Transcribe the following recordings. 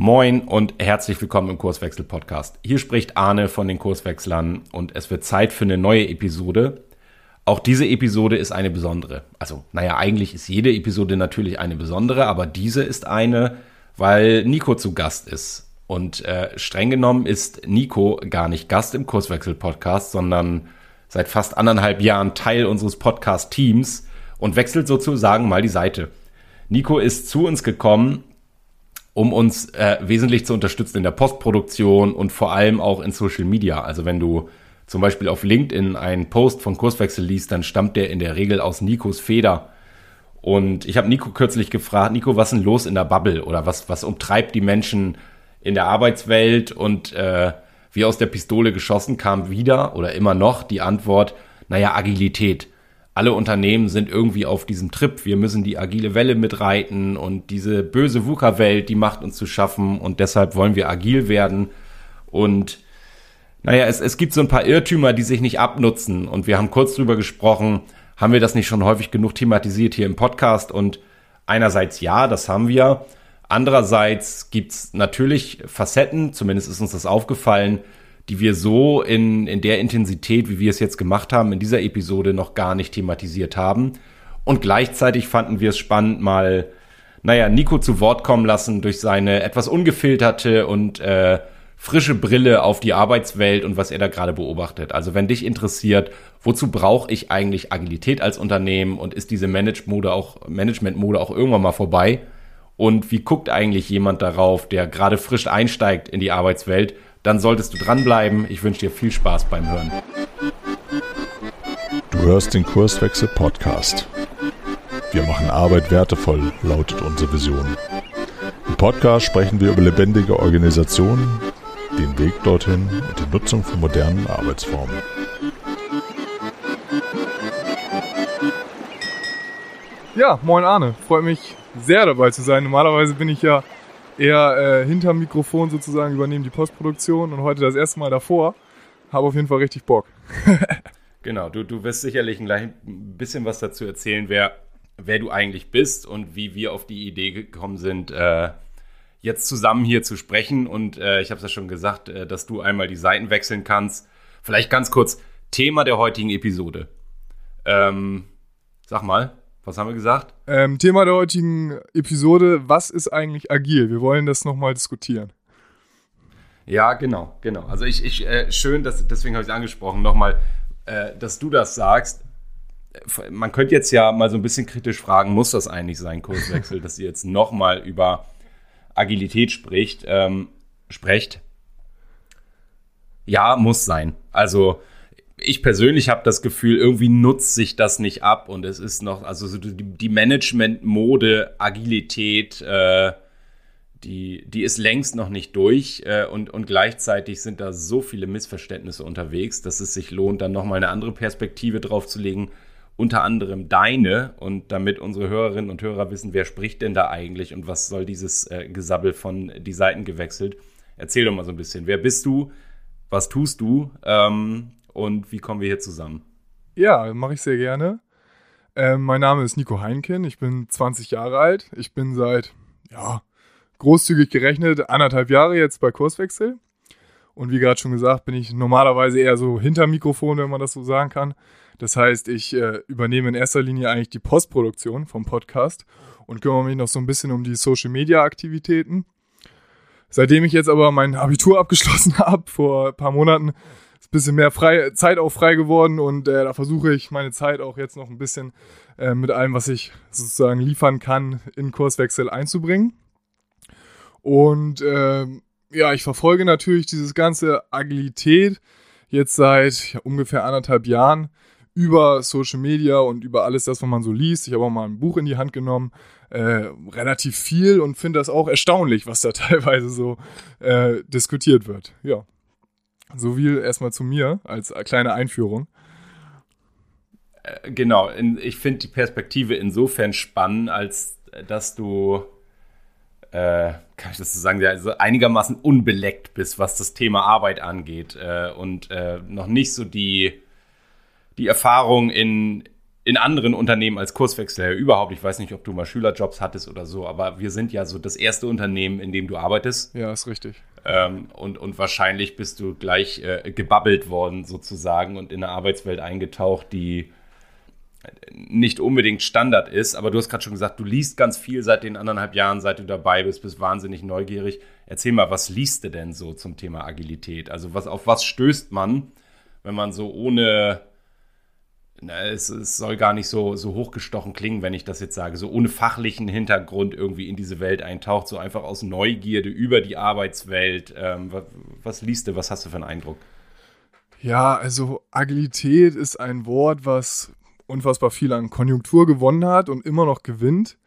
Moin und herzlich willkommen im Kurswechsel Podcast. Hier spricht Arne von den Kurswechslern und es wird Zeit für eine neue Episode. Auch diese Episode ist eine besondere. Also, naja, eigentlich ist jede Episode natürlich eine besondere, aber diese ist eine, weil Nico zu Gast ist. Und äh, streng genommen ist Nico gar nicht Gast im Kurswechsel Podcast, sondern seit fast anderthalb Jahren Teil unseres Podcast-Teams und wechselt sozusagen mal die Seite. Nico ist zu uns gekommen, um uns äh, wesentlich zu unterstützen in der Postproduktion und vor allem auch in Social Media. Also wenn du zum Beispiel auf LinkedIn einen Post von Kurswechsel liest, dann stammt der in der Regel aus Nikos Feder. Und ich habe Nico kürzlich gefragt, Nico, was ist denn los in der Bubble oder was, was umtreibt die Menschen in der Arbeitswelt? Und äh, wie aus der Pistole geschossen kam wieder oder immer noch die Antwort, naja, Agilität alle Unternehmen sind irgendwie auf diesem Trip. Wir müssen die agile Welle mitreiten und diese böse VUCA-Welt, die macht uns zu schaffen und deshalb wollen wir agil werden. Und naja, es, es gibt so ein paar Irrtümer, die sich nicht abnutzen und wir haben kurz drüber gesprochen, haben wir das nicht schon häufig genug thematisiert hier im Podcast und einerseits ja, das haben wir. Andererseits gibt's natürlich Facetten, zumindest ist uns das aufgefallen, die wir so in, in der Intensität, wie wir es jetzt gemacht haben, in dieser Episode noch gar nicht thematisiert haben. Und gleichzeitig fanden wir es spannend, mal, naja, Nico zu Wort kommen lassen durch seine etwas ungefilterte und äh, frische Brille auf die Arbeitswelt und was er da gerade beobachtet. Also wenn dich interessiert, wozu brauche ich eigentlich Agilität als Unternehmen und ist diese Management-Mode auch, Management auch irgendwann mal vorbei? Und wie guckt eigentlich jemand darauf, der gerade frisch einsteigt in die Arbeitswelt dann solltest du dranbleiben. Ich wünsche dir viel Spaß beim Hören. Du hörst den Kurswechsel Podcast. Wir machen Arbeit wertevoll, lautet unsere Vision. Im Podcast sprechen wir über lebendige Organisationen, den Weg dorthin und die Nutzung von modernen Arbeitsformen. Ja, moin Arne. Freut mich sehr dabei zu sein. Normalerweise bin ich ja eher äh, hinterm Mikrofon sozusagen übernehmen die Postproduktion und heute das erste Mal davor. Habe auf jeden Fall richtig Bock. genau, du, du wirst sicherlich gleich ein bisschen was dazu erzählen, wer, wer du eigentlich bist und wie wir auf die Idee gekommen sind, äh, jetzt zusammen hier zu sprechen. Und äh, ich habe es ja schon gesagt, äh, dass du einmal die Seiten wechseln kannst. Vielleicht ganz kurz, Thema der heutigen Episode. Ähm, sag mal. Was haben wir gesagt? Ähm, Thema der heutigen Episode: Was ist eigentlich agil? Wir wollen das nochmal diskutieren. Ja, genau, genau. Also ich, ich äh, schön, dass, deswegen habe ich es angesprochen, nochmal, äh, dass du das sagst. Man könnte jetzt ja mal so ein bisschen kritisch fragen, muss das eigentlich sein, Kurswechsel, dass ihr jetzt nochmal über Agilität spricht, ähm, sprecht? Ja, muss sein. Also ich persönlich habe das Gefühl, irgendwie nutzt sich das nicht ab und es ist noch, also so die, die Management-Mode, Agilität, äh, die, die ist längst noch nicht durch äh, und, und gleichzeitig sind da so viele Missverständnisse unterwegs, dass es sich lohnt, dann nochmal eine andere Perspektive drauf zu legen, unter anderem deine. Und damit unsere Hörerinnen und Hörer wissen, wer spricht denn da eigentlich und was soll dieses äh, Gesabbel von die Seiten gewechselt. Erzähl doch mal so ein bisschen, wer bist du, was tust du? Ähm, und wie kommen wir hier zusammen? Ja, mache ich sehr gerne. Ähm, mein Name ist Nico Heinken, ich bin 20 Jahre alt. Ich bin seit, ja, großzügig gerechnet, anderthalb Jahre jetzt bei Kurswechsel. Und wie gerade schon gesagt, bin ich normalerweise eher so hinter Mikrofon, wenn man das so sagen kann. Das heißt, ich äh, übernehme in erster Linie eigentlich die Postproduktion vom Podcast und kümmere mich noch so ein bisschen um die Social-Media-Aktivitäten. Seitdem ich jetzt aber mein Abitur abgeschlossen habe, vor ein paar Monaten, ist ein bisschen mehr frei, Zeit auch frei geworden und äh, da versuche ich meine Zeit auch jetzt noch ein bisschen äh, mit allem, was ich sozusagen liefern kann, in Kurswechsel einzubringen. Und äh, ja, ich verfolge natürlich dieses ganze Agilität jetzt seit ja, ungefähr anderthalb Jahren über Social Media und über alles das, was man so liest. Ich habe auch mal ein Buch in die Hand genommen, äh, relativ viel und finde das auch erstaunlich, was da teilweise so äh, diskutiert wird. Ja. So viel erstmal zu mir als kleine Einführung. Äh, genau, ich finde die Perspektive insofern spannend, als dass du, äh, kann ich das so sagen, also einigermaßen unbeleckt bist, was das Thema Arbeit angeht äh, und äh, noch nicht so die, die Erfahrung in, in anderen Unternehmen als Kurswechsler überhaupt. Ich weiß nicht, ob du mal Schülerjobs hattest oder so, aber wir sind ja so das erste Unternehmen, in dem du arbeitest. Ja, ist richtig. Ähm, und, und wahrscheinlich bist du gleich äh, gebabbelt worden sozusagen und in eine Arbeitswelt eingetaucht, die nicht unbedingt Standard ist. Aber du hast gerade schon gesagt, du liest ganz viel seit den anderthalb Jahren, seit du dabei bist, bist wahnsinnig neugierig. Erzähl mal, was liest du denn so zum Thema Agilität? Also was, auf was stößt man, wenn man so ohne na, es, es, soll gar nicht so, so hochgestochen klingen, wenn ich das jetzt sage, so ohne fachlichen Hintergrund irgendwie in diese Welt eintaucht, so einfach aus Neugierde über die Arbeitswelt. Ähm, was, was liest du, was hast du für einen Eindruck? Ja, also Agilität ist ein Wort, was unfassbar viel an Konjunktur gewonnen hat und immer noch gewinnt.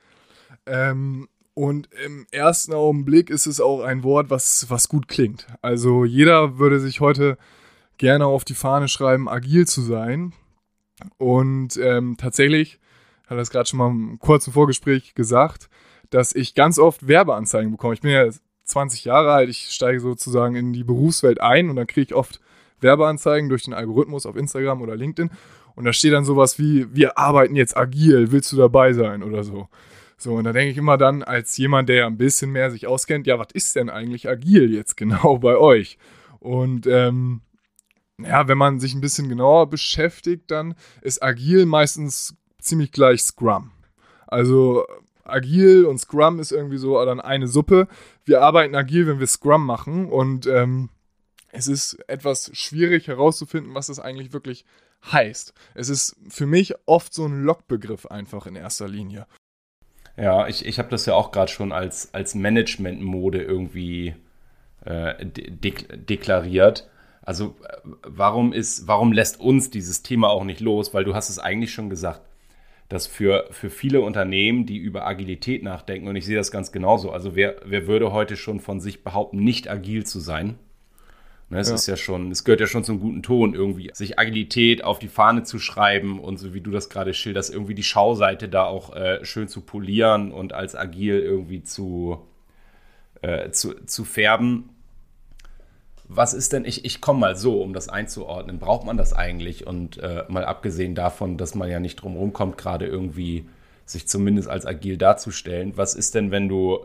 Ähm, und im ersten Augenblick ist es auch ein Wort, was, was gut klingt. Also jeder würde sich heute gerne auf die Fahne schreiben, agil zu sein. Und ähm, tatsächlich, hat das gerade schon mal im kurzen Vorgespräch gesagt, dass ich ganz oft Werbeanzeigen bekomme. Ich bin ja 20 Jahre alt, ich steige sozusagen in die Berufswelt ein und dann kriege ich oft Werbeanzeigen durch den Algorithmus auf Instagram oder LinkedIn. Und da steht dann sowas wie, wir arbeiten jetzt agil, willst du dabei sein oder so. So, und da denke ich immer dann als jemand, der ja ein bisschen mehr sich auskennt, ja, was ist denn eigentlich agil jetzt genau bei euch? Und ähm, ja, wenn man sich ein bisschen genauer beschäftigt, dann ist agil meistens ziemlich gleich Scrum. Also agil und Scrum ist irgendwie so dann eine Suppe. Wir arbeiten agil, wenn wir Scrum machen und ähm, es ist etwas schwierig herauszufinden, was das eigentlich wirklich heißt. Es ist für mich oft so ein Lockbegriff einfach in erster Linie. Ja, ich, ich habe das ja auch gerade schon als, als Management-Mode irgendwie äh, de deklariert. Also warum ist, warum lässt uns dieses Thema auch nicht los? Weil du hast es eigentlich schon gesagt, dass für, für viele Unternehmen, die über Agilität nachdenken, und ich sehe das ganz genauso, also wer, wer würde heute schon von sich behaupten, nicht agil zu sein? Ne, es ja. ist ja schon, es gehört ja schon zum guten Ton, irgendwie sich Agilität auf die Fahne zu schreiben und so wie du das gerade schilderst, irgendwie die Schauseite da auch äh, schön zu polieren und als agil irgendwie zu, äh, zu, zu färben was ist denn, ich, ich komme mal so, um das einzuordnen, braucht man das eigentlich? Und äh, mal abgesehen davon, dass man ja nicht drum kommt, gerade irgendwie sich zumindest als agil darzustellen, was ist denn, wenn du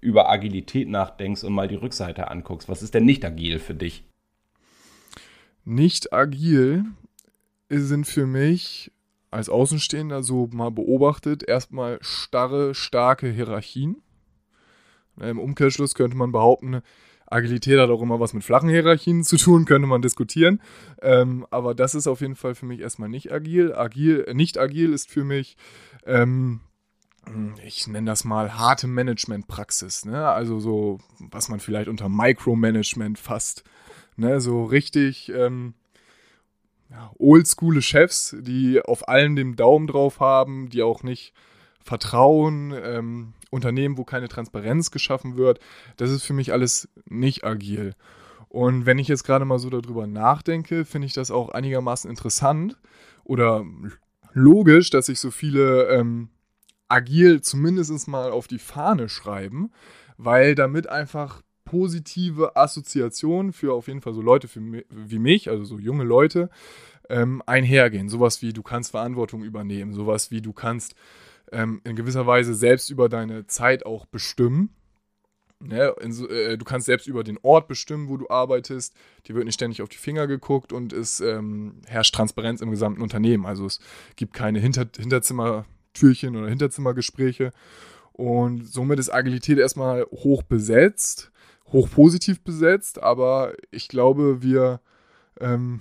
über Agilität nachdenkst und mal die Rückseite anguckst? Was ist denn nicht agil für dich? Nicht agil sind für mich als Außenstehender so mal beobachtet erstmal starre, starke Hierarchien. Im Umkehrschluss könnte man behaupten, Agilität hat auch immer was mit flachen Hierarchien zu tun, könnte man diskutieren. Ähm, aber das ist auf jeden Fall für mich erstmal nicht agil. Agil, äh, nicht agil ist für mich, ähm, ich nenne das mal harte Managementpraxis. Ne? Also so, was man vielleicht unter Micromanagement fasst. Ne? So richtig ähm, ja, oldschoole Chefs, die auf allem den Daumen drauf haben, die auch nicht vertrauen, ähm, Unternehmen, wo keine Transparenz geschaffen wird, das ist für mich alles nicht agil. Und wenn ich jetzt gerade mal so darüber nachdenke, finde ich das auch einigermaßen interessant oder logisch, dass sich so viele ähm, agil zumindest mal auf die Fahne schreiben, weil damit einfach positive Assoziationen für auf jeden Fall so Leute wie mich, also so junge Leute, ähm, einhergehen. Sowas wie du kannst Verantwortung übernehmen, sowas wie du kannst ähm, in gewisser Weise selbst über deine Zeit auch bestimmen. Ne? Äh, du kannst selbst über den Ort bestimmen, wo du arbeitest. Dir wird nicht ständig auf die Finger geguckt und es ähm, herrscht Transparenz im gesamten Unternehmen. Also es gibt keine Hinter Hinterzimmertürchen oder Hinterzimmergespräche. Und somit ist Agilität erstmal hoch besetzt, hoch positiv besetzt, aber ich glaube, wir ähm,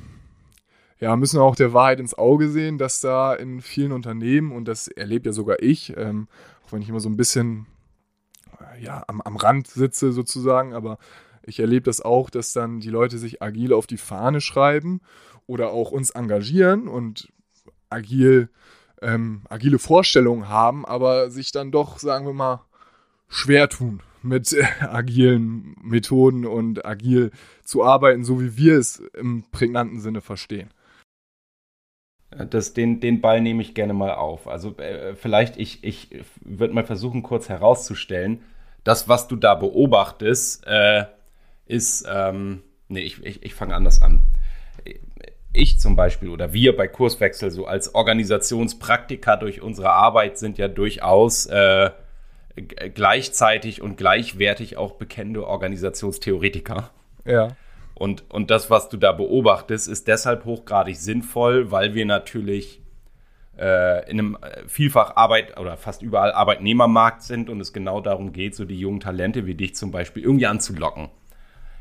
ja, müssen auch der Wahrheit ins Auge sehen, dass da in vielen Unternehmen, und das erlebt ja sogar ich, ähm, auch wenn ich immer so ein bisschen äh, ja, am, am Rand sitze sozusagen, aber ich erlebe das auch, dass dann die Leute sich agil auf die Fahne schreiben oder auch uns engagieren und agil, ähm, agile Vorstellungen haben, aber sich dann doch, sagen wir mal, schwer tun mit äh, agilen Methoden und agil zu arbeiten, so wie wir es im prägnanten Sinne verstehen. Das, den, den Ball nehme ich gerne mal auf. Also äh, vielleicht, ich, ich würde mal versuchen, kurz herauszustellen, das, was du da beobachtest, äh, ist, ähm, nee, ich, ich, ich fange anders an. ich zum Beispiel oder wir bei Kurswechsel so als Organisationspraktiker durch unsere Arbeit sind ja durchaus äh, gleichzeitig und gleichwertig auch bekennende Organisationstheoretiker. Ja. Und, und das, was du da beobachtest, ist deshalb hochgradig sinnvoll, weil wir natürlich äh, in einem äh, vielfach Arbeit oder fast überall Arbeitnehmermarkt sind und es genau darum geht, so die jungen Talente wie dich zum Beispiel irgendwie anzulocken.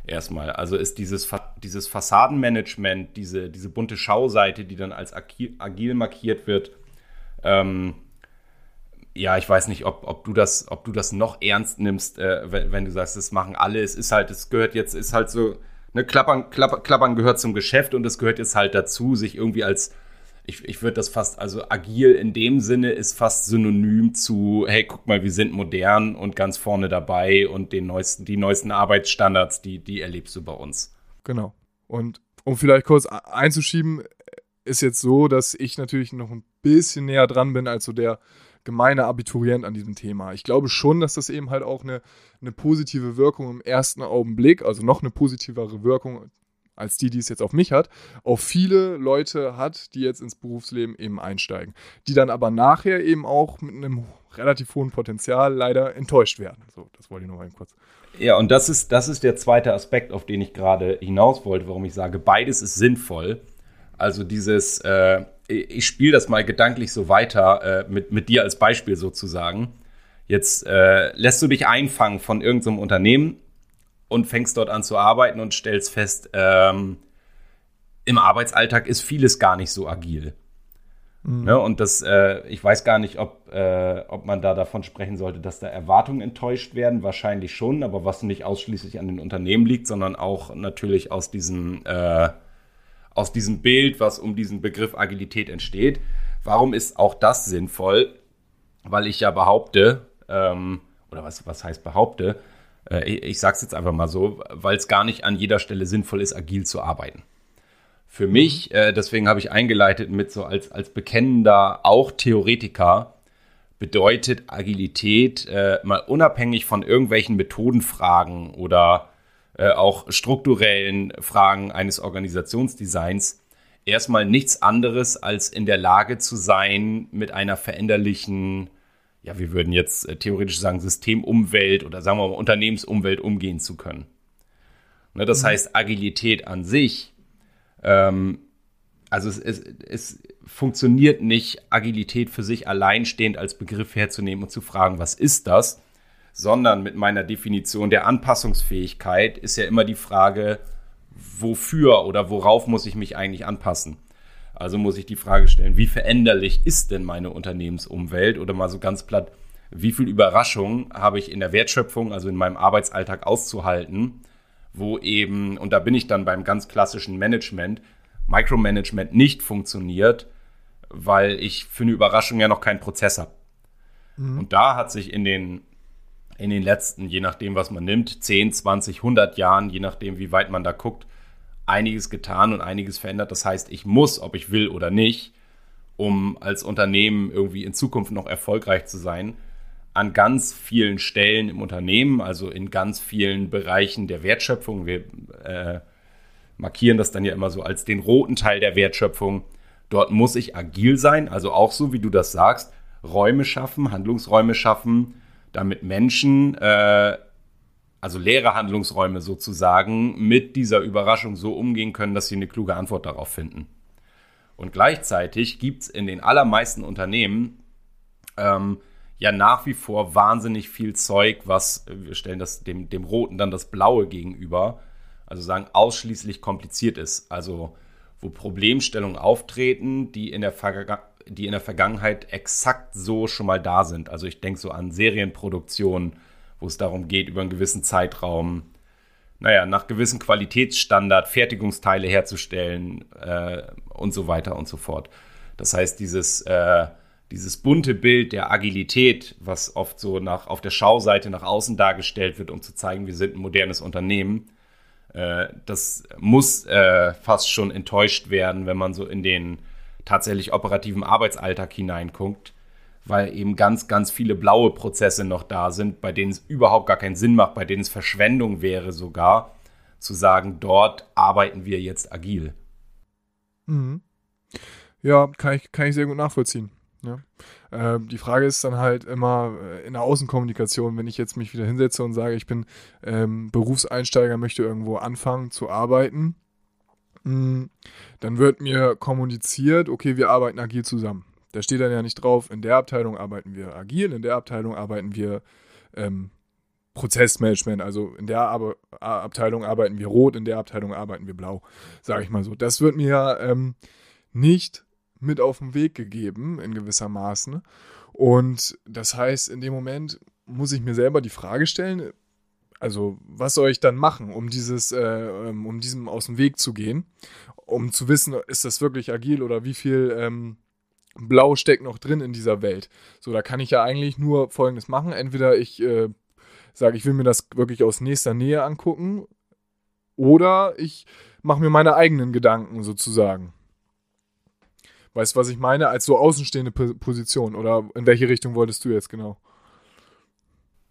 Erstmal. Also ist dieses, dieses Fassadenmanagement, diese, diese bunte Schauseite, die dann als agil markiert wird, ähm, ja, ich weiß nicht, ob, ob, du das, ob du das noch ernst nimmst, äh, wenn, wenn, du sagst, das machen alle. Es ist halt, es gehört jetzt, ist halt so, ne, Klappern, Klappern, Klappern gehört zum Geschäft und es gehört jetzt halt dazu, sich irgendwie als ich, ich würde das fast, also agil in dem Sinne ist fast synonym zu, hey, guck mal, wir sind modern und ganz vorne dabei und den neuesten, die neuesten Arbeitsstandards, die, die erlebst du bei uns. Genau. Und um vielleicht kurz einzuschieben, ist jetzt so, dass ich natürlich noch ein bisschen näher dran bin als so der gemeine Abiturient an diesem Thema. Ich glaube schon, dass das eben halt auch eine, eine positive Wirkung im ersten Augenblick, also noch eine positivere Wirkung als die, die es jetzt auf mich hat, auf viele Leute hat, die jetzt ins Berufsleben eben einsteigen. Die dann aber nachher eben auch mit einem relativ hohen Potenzial leider enttäuscht werden. So, das wollte ich noch mal kurz. Ja, und das ist, das ist der zweite Aspekt, auf den ich gerade hinaus wollte, warum ich sage, beides ist sinnvoll. Also dieses, äh, ich spiele das mal gedanklich so weiter, äh, mit, mit dir als Beispiel sozusagen. Jetzt äh, lässt du dich einfangen von irgendeinem Unternehmen, und fängst dort an zu arbeiten und stellst fest, ähm, im Arbeitsalltag ist vieles gar nicht so agil. Mhm. Ne? Und das, äh, ich weiß gar nicht, ob, äh, ob man da davon sprechen sollte, dass da Erwartungen enttäuscht werden. Wahrscheinlich schon, aber was nicht ausschließlich an den Unternehmen liegt, sondern auch natürlich aus diesem, äh, aus diesem Bild, was um diesen Begriff Agilität entsteht. Warum ist auch das sinnvoll? Weil ich ja behaupte, ähm, oder was, was heißt behaupte, äh, ich sage es jetzt einfach mal so, weil es gar nicht an jeder Stelle sinnvoll ist, agil zu arbeiten. Für mich, äh, deswegen habe ich eingeleitet mit so als, als bekennender, auch Theoretiker, bedeutet Agilität äh, mal unabhängig von irgendwelchen Methodenfragen oder äh, auch strukturellen Fragen eines Organisationsdesigns erstmal nichts anderes als in der Lage zu sein, mit einer veränderlichen ja, wir würden jetzt äh, theoretisch sagen, Systemumwelt oder sagen wir mal Unternehmensumwelt umgehen zu können. Ne, das mhm. heißt, Agilität an sich, ähm, also es, es, es funktioniert nicht, Agilität für sich alleinstehend als Begriff herzunehmen und zu fragen, was ist das? Sondern mit meiner Definition der Anpassungsfähigkeit ist ja immer die Frage, wofür oder worauf muss ich mich eigentlich anpassen? Also muss ich die Frage stellen, wie veränderlich ist denn meine Unternehmensumwelt oder mal so ganz platt, wie viel Überraschung habe ich in der Wertschöpfung, also in meinem Arbeitsalltag auszuhalten, wo eben, und da bin ich dann beim ganz klassischen Management, Micromanagement nicht funktioniert, weil ich für eine Überraschung ja noch keinen Prozess habe. Mhm. Und da hat sich in den, in den letzten, je nachdem, was man nimmt, 10, 20, 100 Jahren, je nachdem, wie weit man da guckt, einiges getan und einiges verändert. Das heißt, ich muss, ob ich will oder nicht, um als Unternehmen irgendwie in Zukunft noch erfolgreich zu sein, an ganz vielen Stellen im Unternehmen, also in ganz vielen Bereichen der Wertschöpfung. Wir äh, markieren das dann ja immer so als den roten Teil der Wertschöpfung. Dort muss ich agil sein, also auch so, wie du das sagst, Räume schaffen, Handlungsräume schaffen, damit Menschen äh, also leere Handlungsräume sozusagen, mit dieser Überraschung so umgehen können, dass sie eine kluge Antwort darauf finden. Und gleichzeitig gibt es in den allermeisten Unternehmen ähm, ja nach wie vor wahnsinnig viel Zeug, was, wir stellen das dem, dem Roten dann das Blaue gegenüber, also sagen, ausschließlich kompliziert ist. Also wo Problemstellungen auftreten, die in der, Verga die in der Vergangenheit exakt so schon mal da sind. Also ich denke so an Serienproduktionen, wo es darum geht, über einen gewissen Zeitraum, naja, nach gewissen Qualitätsstandard Fertigungsteile herzustellen äh, und so weiter und so fort. Das heißt, dieses, äh, dieses bunte Bild der Agilität, was oft so nach, auf der Schauseite nach außen dargestellt wird, um zu zeigen, wir sind ein modernes Unternehmen, äh, das muss äh, fast schon enttäuscht werden, wenn man so in den tatsächlich operativen Arbeitsalltag hineinguckt weil eben ganz, ganz viele blaue Prozesse noch da sind, bei denen es überhaupt gar keinen Sinn macht, bei denen es Verschwendung wäre sogar, zu sagen, dort arbeiten wir jetzt agil. Mhm. Ja, kann ich, kann ich sehr gut nachvollziehen. Ja. Äh, die Frage ist dann halt immer äh, in der Außenkommunikation, wenn ich jetzt mich wieder hinsetze und sage, ich bin ähm, Berufseinsteiger, möchte irgendwo anfangen zu arbeiten, dann wird mir kommuniziert, okay, wir arbeiten agil zusammen. Da steht dann ja nicht drauf, in der Abteilung arbeiten wir agil, in der Abteilung arbeiten wir ähm, Prozessmanagement, also in der Ab Abteilung arbeiten wir rot, in der Abteilung arbeiten wir blau, sage ich mal so. Das wird mir ähm, nicht mit auf den Weg gegeben, in gewisser Maßen. Und das heißt, in dem Moment muss ich mir selber die Frage stellen, also was soll ich dann machen, um dieses, äh, ähm, um diesem aus dem Weg zu gehen, um zu wissen, ist das wirklich agil oder wie viel ähm, Blau steckt noch drin in dieser Welt. So, da kann ich ja eigentlich nur Folgendes machen. Entweder ich äh, sage, ich will mir das wirklich aus nächster Nähe angucken, oder ich mache mir meine eigenen Gedanken sozusagen. Weißt du, was ich meine? Als so außenstehende Position. Oder in welche Richtung wolltest du jetzt genau?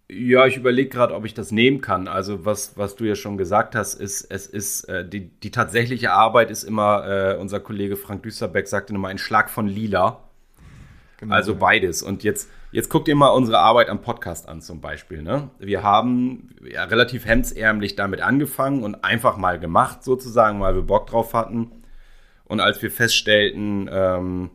Ja, ich überlege gerade, ob ich das nehmen kann. Also was, was du ja schon gesagt hast, ist, es ist äh, die, die tatsächliche Arbeit ist immer, äh, unser Kollege Frank Düsterbeck sagte immer, ein Schlag von Lila. Genau. Also beides. Und jetzt, jetzt guckt ihr mal unsere Arbeit am Podcast an zum Beispiel. Ne? Wir haben ja relativ hemdsärmlich damit angefangen und einfach mal gemacht sozusagen, weil wir Bock drauf hatten. Und als wir feststellten, ähm,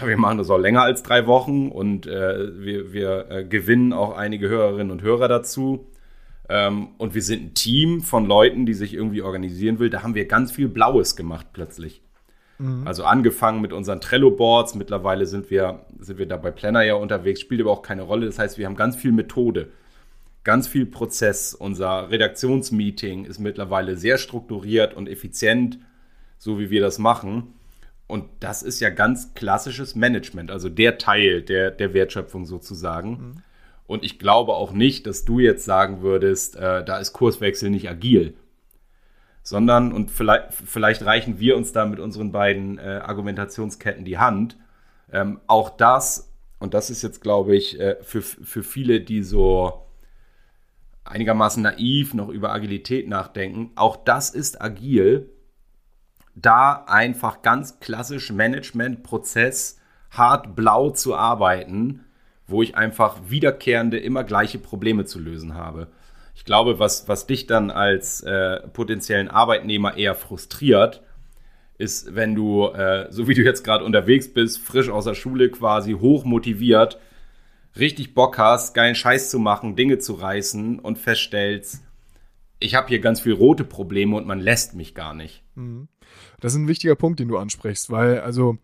ja, wir machen das auch länger als drei Wochen und äh, wir, wir äh, gewinnen auch einige Hörerinnen und Hörer dazu. Ähm, und wir sind ein Team von Leuten, die sich irgendwie organisieren will. Da haben wir ganz viel Blaues gemacht plötzlich. Mhm. Also angefangen mit unseren Trello-Boards. Mittlerweile sind wir, sind wir da bei Planner ja unterwegs, spielt aber auch keine Rolle. Das heißt, wir haben ganz viel Methode, ganz viel Prozess. Unser Redaktionsmeeting ist mittlerweile sehr strukturiert und effizient so wie wir das machen. Und das ist ja ganz klassisches Management, also der Teil der, der Wertschöpfung sozusagen. Mhm. Und ich glaube auch nicht, dass du jetzt sagen würdest, äh, da ist Kurswechsel nicht agil. Sondern, und vielleicht, vielleicht reichen wir uns da mit unseren beiden äh, Argumentationsketten die Hand. Ähm, auch das, und das ist jetzt, glaube ich, äh, für, für viele, die so einigermaßen naiv noch über Agilität nachdenken, auch das ist agil da einfach ganz klassisch Management-Prozess hart blau zu arbeiten, wo ich einfach wiederkehrende, immer gleiche Probleme zu lösen habe. Ich glaube, was, was dich dann als äh, potenziellen Arbeitnehmer eher frustriert, ist, wenn du, äh, so wie du jetzt gerade unterwegs bist, frisch aus der Schule quasi, hoch motiviert, richtig Bock hast, geilen Scheiß zu machen, Dinge zu reißen und feststellst, ich habe hier ganz viel rote Probleme und man lässt mich gar nicht. Mhm. Das ist ein wichtiger Punkt, den du ansprichst, weil, also,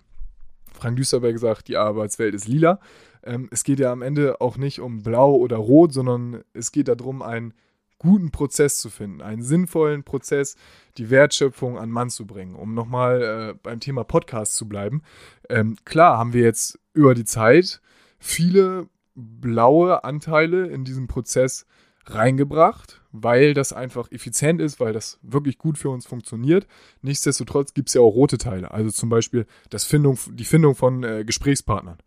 Frank Düsterberg sagt, die Arbeitswelt ist lila. Ähm, es geht ja am Ende auch nicht um blau oder rot, sondern es geht darum, einen guten Prozess zu finden, einen sinnvollen Prozess, die Wertschöpfung an Mann zu bringen. Um nochmal äh, beim Thema Podcast zu bleiben. Ähm, klar haben wir jetzt über die Zeit viele blaue Anteile in diesem Prozess reingebracht, weil das einfach effizient ist, weil das wirklich gut für uns funktioniert. Nichtsdestotrotz gibt es ja auch rote Teile. Also zum Beispiel das Findung, die Findung von äh, Gesprächspartnern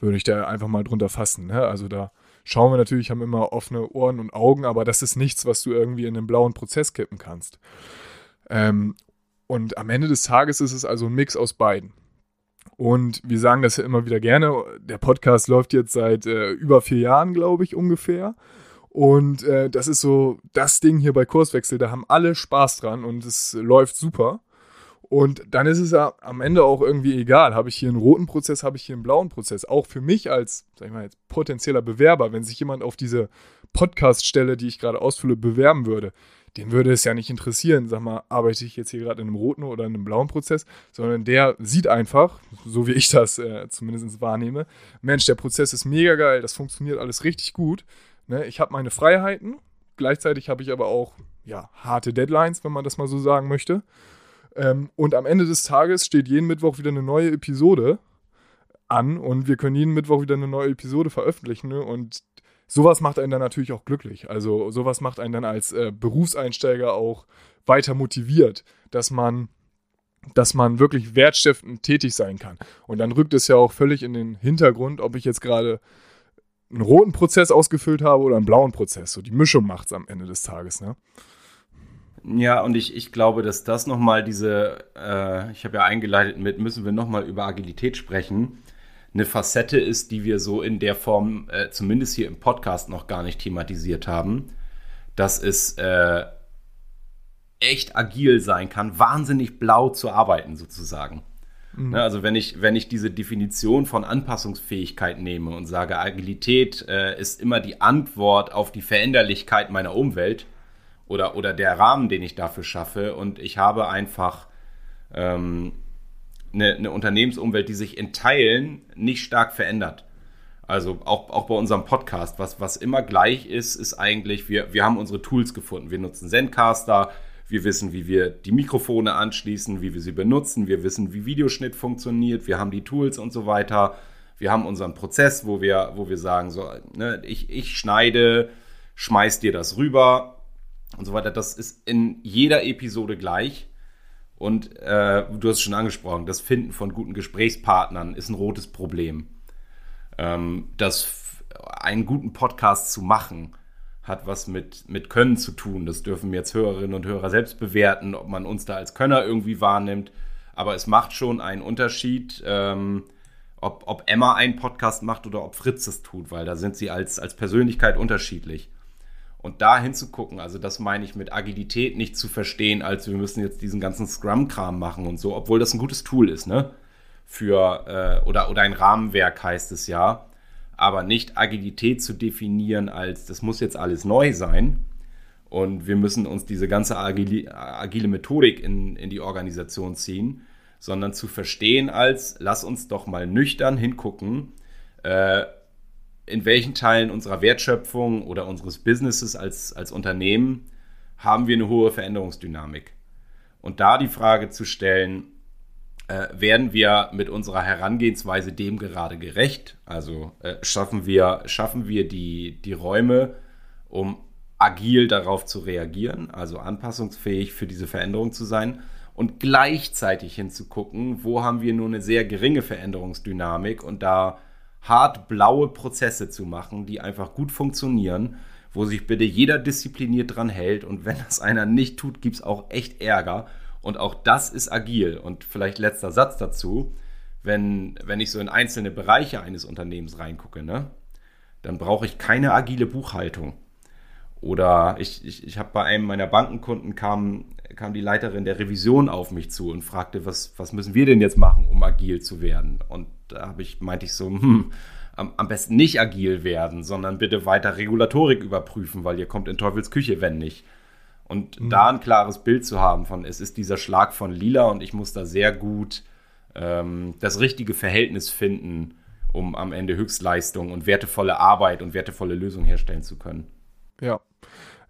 würde ich da einfach mal drunter fassen. Ne? Also da schauen wir natürlich, haben immer offene Ohren und Augen, aber das ist nichts, was du irgendwie in einen blauen Prozess kippen kannst. Ähm, und am Ende des Tages ist es also ein Mix aus beiden. Und wir sagen das ja immer wieder gerne. Der Podcast läuft jetzt seit äh, über vier Jahren, glaube ich, ungefähr. Und äh, das ist so das Ding hier bei Kurswechsel. Da haben alle Spaß dran und es läuft super. Und dann ist es ja am Ende auch irgendwie egal, habe ich hier einen roten Prozess, habe ich hier einen blauen Prozess. Auch für mich als, sag ich mal jetzt, potenzieller Bewerber, wenn sich jemand auf diese Podcast-Stelle, die ich gerade ausfülle, bewerben würde, den würde es ja nicht interessieren, sag mal, arbeite ich jetzt hier gerade in einem roten oder in einem blauen Prozess, sondern der sieht einfach, so wie ich das äh, zumindest wahrnehme, Mensch, der Prozess ist mega geil, das funktioniert alles richtig gut. Ne? Ich habe meine Freiheiten, gleichzeitig habe ich aber auch ja, harte Deadlines, wenn man das mal so sagen möchte. Ähm, und am Ende des Tages steht jeden Mittwoch wieder eine neue Episode an und wir können jeden Mittwoch wieder eine neue Episode veröffentlichen. Ne? Und sowas macht einen dann natürlich auch glücklich. Also sowas macht einen dann als äh, Berufseinsteiger auch weiter motiviert, dass man dass man wirklich wertstiftend tätig sein kann. Und dann rückt es ja auch völlig in den Hintergrund, ob ich jetzt gerade einen roten Prozess ausgefüllt habe oder einen blauen Prozess. So die Mischung macht es am Ende des Tages, ne? Ja, und ich, ich glaube, dass das nochmal diese, äh, ich habe ja eingeleitet mit, müssen wir nochmal über Agilität sprechen, eine Facette ist, die wir so in der Form, äh, zumindest hier im Podcast, noch gar nicht thematisiert haben, dass es äh, echt agil sein kann, wahnsinnig blau zu arbeiten sozusagen. Mhm. Ne, also wenn ich, wenn ich diese Definition von Anpassungsfähigkeit nehme und sage, Agilität äh, ist immer die Antwort auf die Veränderlichkeit meiner Umwelt oder, oder der Rahmen, den ich dafür schaffe und ich habe einfach ähm, eine, eine Unternehmensumwelt, die sich in Teilen nicht stark verändert. Also auch, auch bei unserem Podcast, was, was immer gleich ist, ist eigentlich, wir, wir haben unsere Tools gefunden. Wir nutzen Zencaster, wir wissen, wie wir die Mikrofone anschließen, wie wir sie benutzen. Wir wissen, wie Videoschnitt funktioniert. Wir haben die Tools und so weiter. Wir haben unseren Prozess, wo wir, wo wir sagen, so, ne, ich, ich schneide, schmeiß dir das rüber und so weiter. Das ist in jeder Episode gleich. Und äh, du hast es schon angesprochen, das Finden von guten Gesprächspartnern ist ein rotes Problem. Ähm, das einen guten Podcast zu machen, hat was mit, mit Können zu tun. Das dürfen jetzt Hörerinnen und Hörer selbst bewerten, ob man uns da als Könner irgendwie wahrnimmt. Aber es macht schon einen Unterschied, ähm, ob, ob Emma einen Podcast macht oder ob Fritz es tut, weil da sind sie als, als Persönlichkeit unterschiedlich. Und da hinzugucken, also das meine ich mit Agilität nicht zu verstehen, als wir müssen jetzt diesen ganzen Scrum-Kram machen und so, obwohl das ein gutes Tool ist, ne? Für, äh, oder, oder ein Rahmenwerk heißt es ja aber nicht Agilität zu definieren als, das muss jetzt alles neu sein und wir müssen uns diese ganze agile, agile Methodik in, in die Organisation ziehen, sondern zu verstehen als, lass uns doch mal nüchtern hingucken, äh, in welchen Teilen unserer Wertschöpfung oder unseres Businesses als, als Unternehmen haben wir eine hohe Veränderungsdynamik. Und da die Frage zu stellen, äh, werden wir mit unserer Herangehensweise dem gerade gerecht? Also äh, schaffen wir, schaffen wir die, die Räume, um agil darauf zu reagieren, also anpassungsfähig für diese Veränderung zu sein und gleichzeitig hinzugucken, wo haben wir nur eine sehr geringe Veränderungsdynamik und da hart blaue Prozesse zu machen, die einfach gut funktionieren, wo sich bitte jeder diszipliniert dran hält und wenn das einer nicht tut, gibt es auch echt Ärger und auch das ist agil. Und vielleicht letzter Satz dazu, wenn, wenn ich so in einzelne Bereiche eines Unternehmens reingucke, ne, dann brauche ich keine agile Buchhaltung. Oder ich, ich, ich habe bei einem meiner Bankenkunden kam, kam die Leiterin der Revision auf mich zu und fragte, was, was müssen wir denn jetzt machen, um agil zu werden? Und da habe ich, meinte ich so, hm, am, am besten nicht agil werden, sondern bitte weiter Regulatorik überprüfen, weil ihr kommt in Teufels Küche, wenn nicht. Und mhm. da ein klares Bild zu haben von, es ist dieser Schlag von Lila und ich muss da sehr gut ähm, das richtige Verhältnis finden, um am Ende Höchstleistung und wertevolle Arbeit und wertevolle Lösungen herstellen zu können. Ja.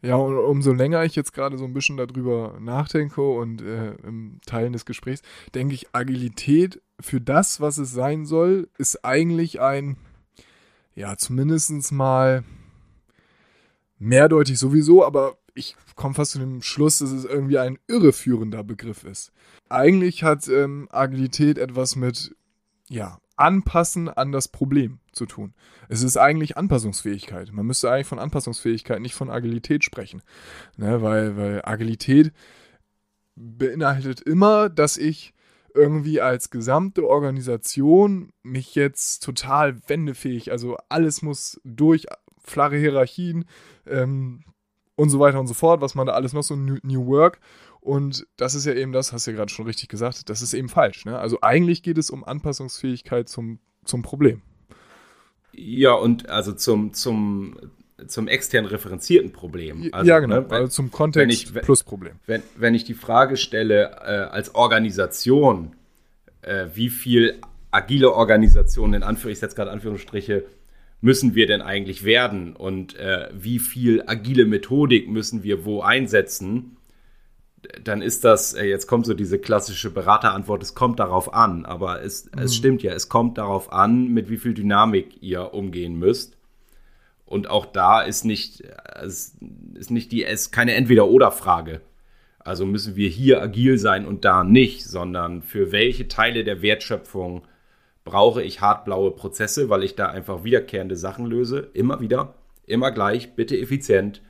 Ja, und umso länger ich jetzt gerade so ein bisschen darüber nachdenke und äh, im Teilen des Gesprächs, denke ich, Agilität für das, was es sein soll, ist eigentlich ein, ja, zumindest mal mehrdeutig sowieso, aber ich komme fast zu dem Schluss, dass es irgendwie ein irreführender Begriff ist. Eigentlich hat ähm, Agilität etwas mit, ja, Anpassen an das Problem zu tun. Es ist eigentlich Anpassungsfähigkeit. Man müsste eigentlich von Anpassungsfähigkeit, nicht von Agilität sprechen. Ne, weil, weil Agilität beinhaltet immer, dass ich irgendwie als gesamte Organisation mich jetzt total wendefähig, also alles muss durch flache Hierarchien, ähm, und so weiter und so fort, was man da alles noch so New Work. Und das ist ja eben das, hast du ja gerade schon richtig gesagt, das ist eben falsch. Ne? Also eigentlich geht es um Anpassungsfähigkeit zum, zum Problem. Ja, und also zum, zum, zum extern referenzierten Problem. Also, ja, genau, ne, wenn, also zum Kontext ich, plus Problem. Wenn, wenn ich die Frage stelle, äh, als Organisation, äh, wie viel agile Organisationen, in Anführungszeichen, ich setze gerade Anführungsstriche, müssen wir denn eigentlich werden und äh, wie viel agile Methodik müssen wir wo einsetzen, dann ist das, äh, jetzt kommt so diese klassische Beraterantwort, es kommt darauf an, aber es, mhm. es stimmt ja, es kommt darauf an, mit wie viel Dynamik ihr umgehen müsst. Und auch da ist nicht, es ist nicht die, ist keine Entweder-Oder-Frage. Also müssen wir hier agil sein und da nicht, sondern für welche Teile der Wertschöpfung brauche ich hartblaue Prozesse, weil ich da einfach wiederkehrende Sachen löse. Immer wieder, immer gleich, bitte effizient.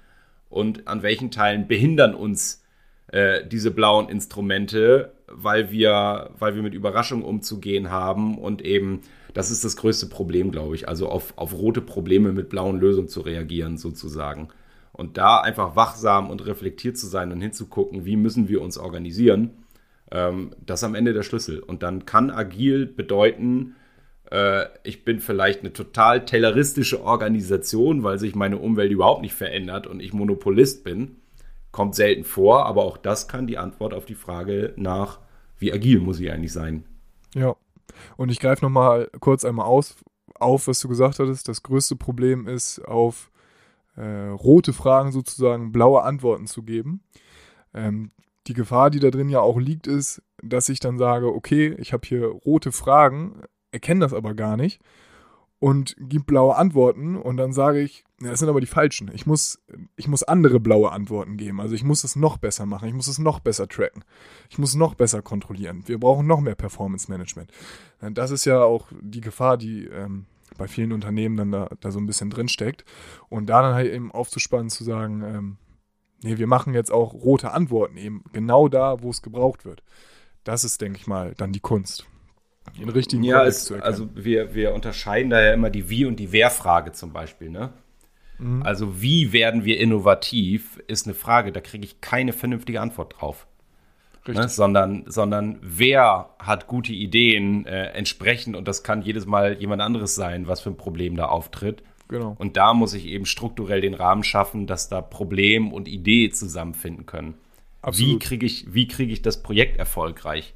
Und an welchen Teilen behindern uns äh, diese blauen Instrumente, weil wir, weil wir mit Überraschungen umzugehen haben und eben, das ist das größte Problem, glaube ich, also auf, auf rote Probleme mit blauen Lösungen zu reagieren, sozusagen. Und da einfach wachsam und reflektiert zu sein und hinzugucken, wie müssen wir uns organisieren, ähm, das ist am Ende der Schlüssel. Und dann kann agil bedeuten, äh, ich bin vielleicht eine total tayloristische Organisation, weil sich meine Umwelt überhaupt nicht verändert und ich Monopolist bin. Kommt selten vor, aber auch das kann die Antwort auf die Frage nach, wie agil muss ich eigentlich sein. Ja. Und ich greife nochmal kurz einmal aus, auf, was du gesagt hattest. Das größte Problem ist, auf äh, rote Fragen sozusagen blaue Antworten zu geben. Ähm, die Gefahr, die da drin ja auch liegt, ist, dass ich dann sage, okay, ich habe hier rote Fragen, erkenne das aber gar nicht und gebe blaue Antworten und dann sage ich, ja, das sind aber die falschen. Ich muss, ich muss andere blaue Antworten geben. Also ich muss es noch besser machen, ich muss es noch besser tracken, ich muss noch besser kontrollieren. Wir brauchen noch mehr Performance Management. Das ist ja auch die Gefahr, die ähm, bei vielen Unternehmen dann da, da so ein bisschen drin steckt. Und da dann halt eben aufzuspannen, zu sagen, ähm, nee, wir machen jetzt auch rote Antworten eben genau da, wo es gebraucht wird. Das ist, denke ich mal, dann die Kunst. Den richtigen ja, es, zu erkennen. also wir, wir unterscheiden da ja immer die Wie- und die Wer-Frage zum Beispiel, ne? Mhm. Also wie werden wir innovativ, ist eine Frage, da kriege ich keine vernünftige Antwort drauf. Ne? Sondern, sondern wer hat gute Ideen äh, entsprechend und das kann jedes Mal jemand anderes sein, was für ein Problem da auftritt. Genau. Und da muss ich eben strukturell den Rahmen schaffen, dass da Problem und Idee zusammenfinden können. Absolut. Wie kriege ich, krieg ich das Projekt erfolgreich?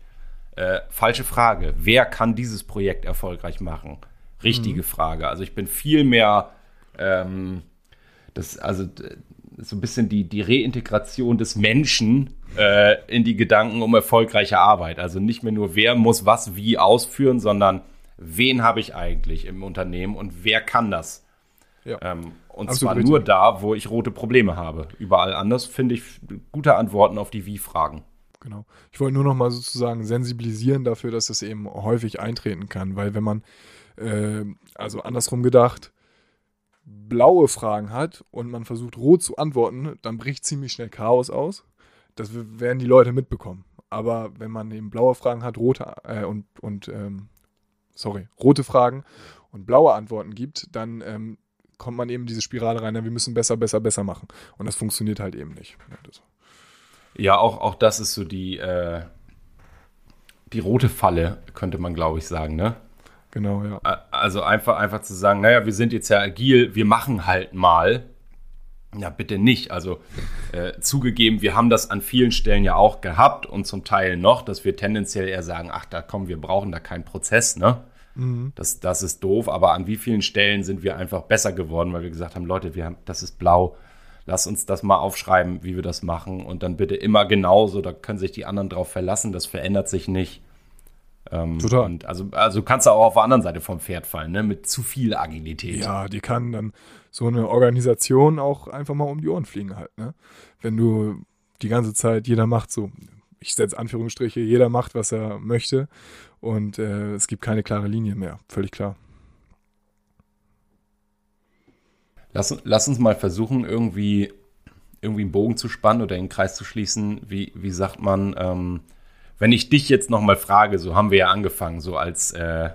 Äh, falsche Frage. Wer kann dieses Projekt erfolgreich machen? Richtige mhm. Frage. Also ich bin viel mehr, ähm, das, also so ein bisschen die, die Reintegration des Menschen äh, in die Gedanken um erfolgreiche Arbeit. Also nicht mehr nur, wer muss was wie ausführen, sondern wen habe ich eigentlich im Unternehmen und wer kann das? Ja. Ähm, und Absolut zwar richtig. nur da, wo ich rote Probleme habe. Überall anders finde ich gute Antworten auf die Wie-Fragen. Genau. Ich wollte nur noch mal sozusagen sensibilisieren dafür, dass das eben häufig eintreten kann, weil wenn man, äh, also andersrum gedacht, blaue Fragen hat und man versucht rot zu antworten, dann bricht ziemlich schnell Chaos aus. Das werden die Leute mitbekommen. Aber wenn man eben blaue Fragen hat, rote äh, und, und ähm, sorry, rote Fragen und blaue Antworten gibt, dann ähm, kommt man eben in diese Spirale rein, wir müssen besser, besser, besser machen. Und das funktioniert halt eben nicht. Ja, auch, auch das ist so die, äh, die rote Falle, könnte man, glaube ich, sagen, ne? Genau, ja. Also einfach, einfach zu sagen, naja, wir sind jetzt ja agil, wir machen halt mal. Ja, bitte nicht. Also äh, zugegeben, wir haben das an vielen Stellen ja auch gehabt und zum Teil noch, dass wir tendenziell eher sagen, ach, da kommen, wir brauchen da keinen Prozess, ne? Mhm. Das, das ist doof, aber an wie vielen Stellen sind wir einfach besser geworden, weil wir gesagt haben, Leute, wir haben, das ist blau, lass uns das mal aufschreiben, wie wir das machen und dann bitte immer genauso, da können sich die anderen drauf verlassen, das verändert sich nicht. Ähm, Total. Und also, also kannst du auch auf der anderen Seite vom Pferd fallen, ne? mit zu viel Agilität. Ja, die kann dann so eine Organisation auch einfach mal um die Ohren fliegen halt. Ne? Wenn du die ganze Zeit, jeder macht so, ich setze Anführungsstriche, jeder macht, was er möchte und äh, es gibt keine klare Linie mehr, völlig klar. Lass, lass uns mal versuchen, irgendwie, irgendwie einen Bogen zu spannen oder einen Kreis zu schließen. Wie, wie sagt man, ähm, wenn ich dich jetzt nochmal frage, so haben wir ja angefangen, so als, äh,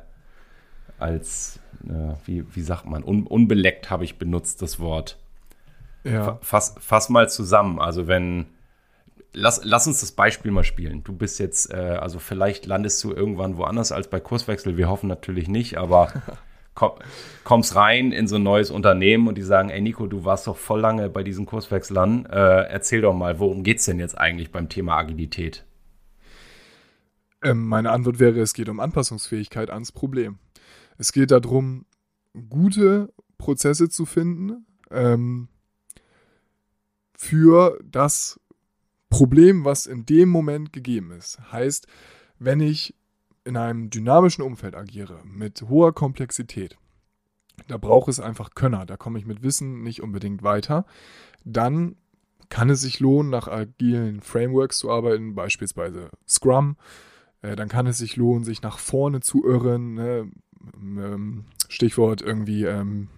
als äh, wie, wie sagt man, Un, unbeleckt habe ich benutzt das Wort. Ja. Fass, fass mal zusammen. Also wenn, lass, lass uns das Beispiel mal spielen. Du bist jetzt, äh, also vielleicht landest du irgendwann woanders als bei Kurswechsel. Wir hoffen natürlich nicht, aber komm, kommst rein in so ein neues Unternehmen und die sagen, ey Nico, du warst doch voll lange bei diesen Kurswechslern. Äh, erzähl doch mal, worum geht es denn jetzt eigentlich beim Thema Agilität? Ähm, meine Antwort wäre, es geht um Anpassungsfähigkeit ans Problem. Es geht darum, gute Prozesse zu finden ähm, für das Problem, was in dem Moment gegeben ist. Heißt, wenn ich in einem dynamischen Umfeld agiere, mit hoher Komplexität, da braucht es einfach Könner, da komme ich mit Wissen nicht unbedingt weiter, dann kann es sich lohnen, nach agilen Frameworks zu arbeiten, beispielsweise Scrum, äh, dann kann es sich lohnen, sich nach vorne zu irren. Ne? Ähm, Stichwort irgendwie ähm,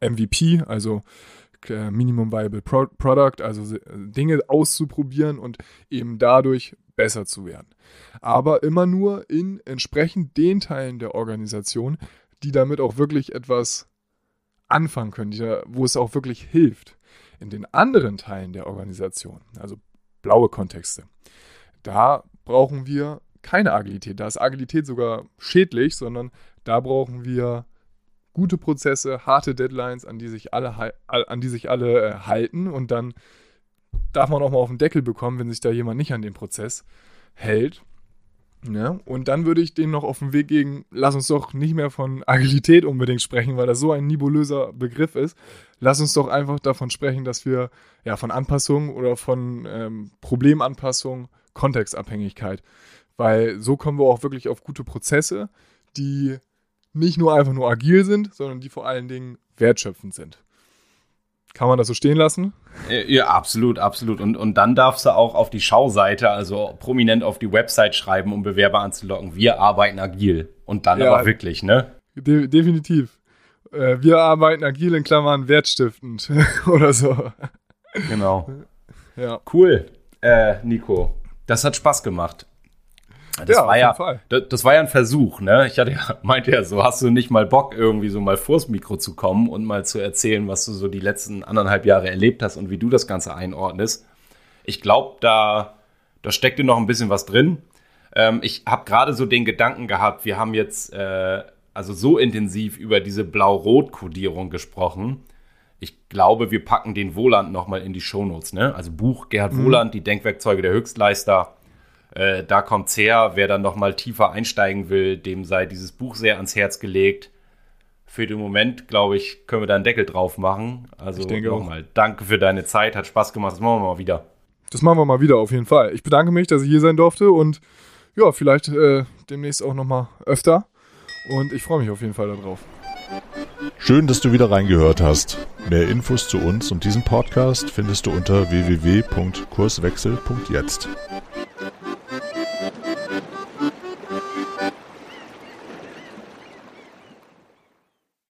MVP, also äh, Minimum Viable Pro Product, also Dinge auszuprobieren und eben dadurch besser zu werden. Aber immer nur in entsprechend den Teilen der Organisation, die damit auch wirklich etwas anfangen können, die, wo es auch wirklich hilft. In den anderen Teilen der Organisation, also blaue Kontexte, da brauchen wir keine Agilität. Da ist Agilität sogar schädlich, sondern da brauchen wir gute Prozesse, harte Deadlines, an die sich alle, an die sich alle äh, halten und dann darf man auch mal auf den Deckel bekommen, wenn sich da jemand nicht an den Prozess hält. Ja, und dann würde ich den noch auf den Weg gehen, lass uns doch nicht mehr von Agilität unbedingt sprechen, weil das so ein nebulöser Begriff ist. Lass uns doch einfach davon sprechen, dass wir ja von Anpassung oder von ähm, Problemanpassung, Kontextabhängigkeit, weil so kommen wir auch wirklich auf gute Prozesse, die nicht nur einfach nur agil sind, sondern die vor allen Dingen wertschöpfend sind. Kann man das so stehen lassen? Ja, absolut, absolut. Und, und dann darfst du auch auf die Schauseite, also prominent auf die Website schreiben, um Bewerber anzulocken. Wir arbeiten agil. Und dann ja, aber wirklich, ne? De definitiv. Äh, wir arbeiten agil in Klammern wertstiftend oder so. Genau. Ja. Cool, äh, Nico. Das hat Spaß gemacht. Das ja, war ja, das, das, war ja ein Versuch, ne? Ich hatte ja, meinte ja so, hast du nicht mal Bock, irgendwie so mal vors Mikro zu kommen und mal zu erzählen, was du so die letzten anderthalb Jahre erlebt hast und wie du das Ganze einordnest. Ich glaube, da, da steckte noch ein bisschen was drin. Ähm, ich habe gerade so den Gedanken gehabt, wir haben jetzt äh, also so intensiv über diese Blau-Rot-Kodierung gesprochen. Ich glaube, wir packen den Wohland nochmal in die Shownotes, ne? Also Buch Gerhard mhm. Wohland, die Denkwerkzeuge der Höchstleister äh, da kommt's her. Wer dann noch mal tiefer einsteigen will, dem sei dieses Buch sehr ans Herz gelegt. Für den Moment, glaube ich, können wir da einen Deckel drauf machen. Also ich denke nochmal, danke für deine Zeit, hat Spaß gemacht. Das machen wir mal wieder. Das machen wir mal wieder, auf jeden Fall. Ich bedanke mich, dass ich hier sein durfte und ja, vielleicht äh, demnächst auch noch mal öfter. Und ich freue mich auf jeden Fall darauf. Schön, dass du wieder reingehört hast. Mehr Infos zu uns und diesem Podcast findest du unter www.kurswechsel.jetzt.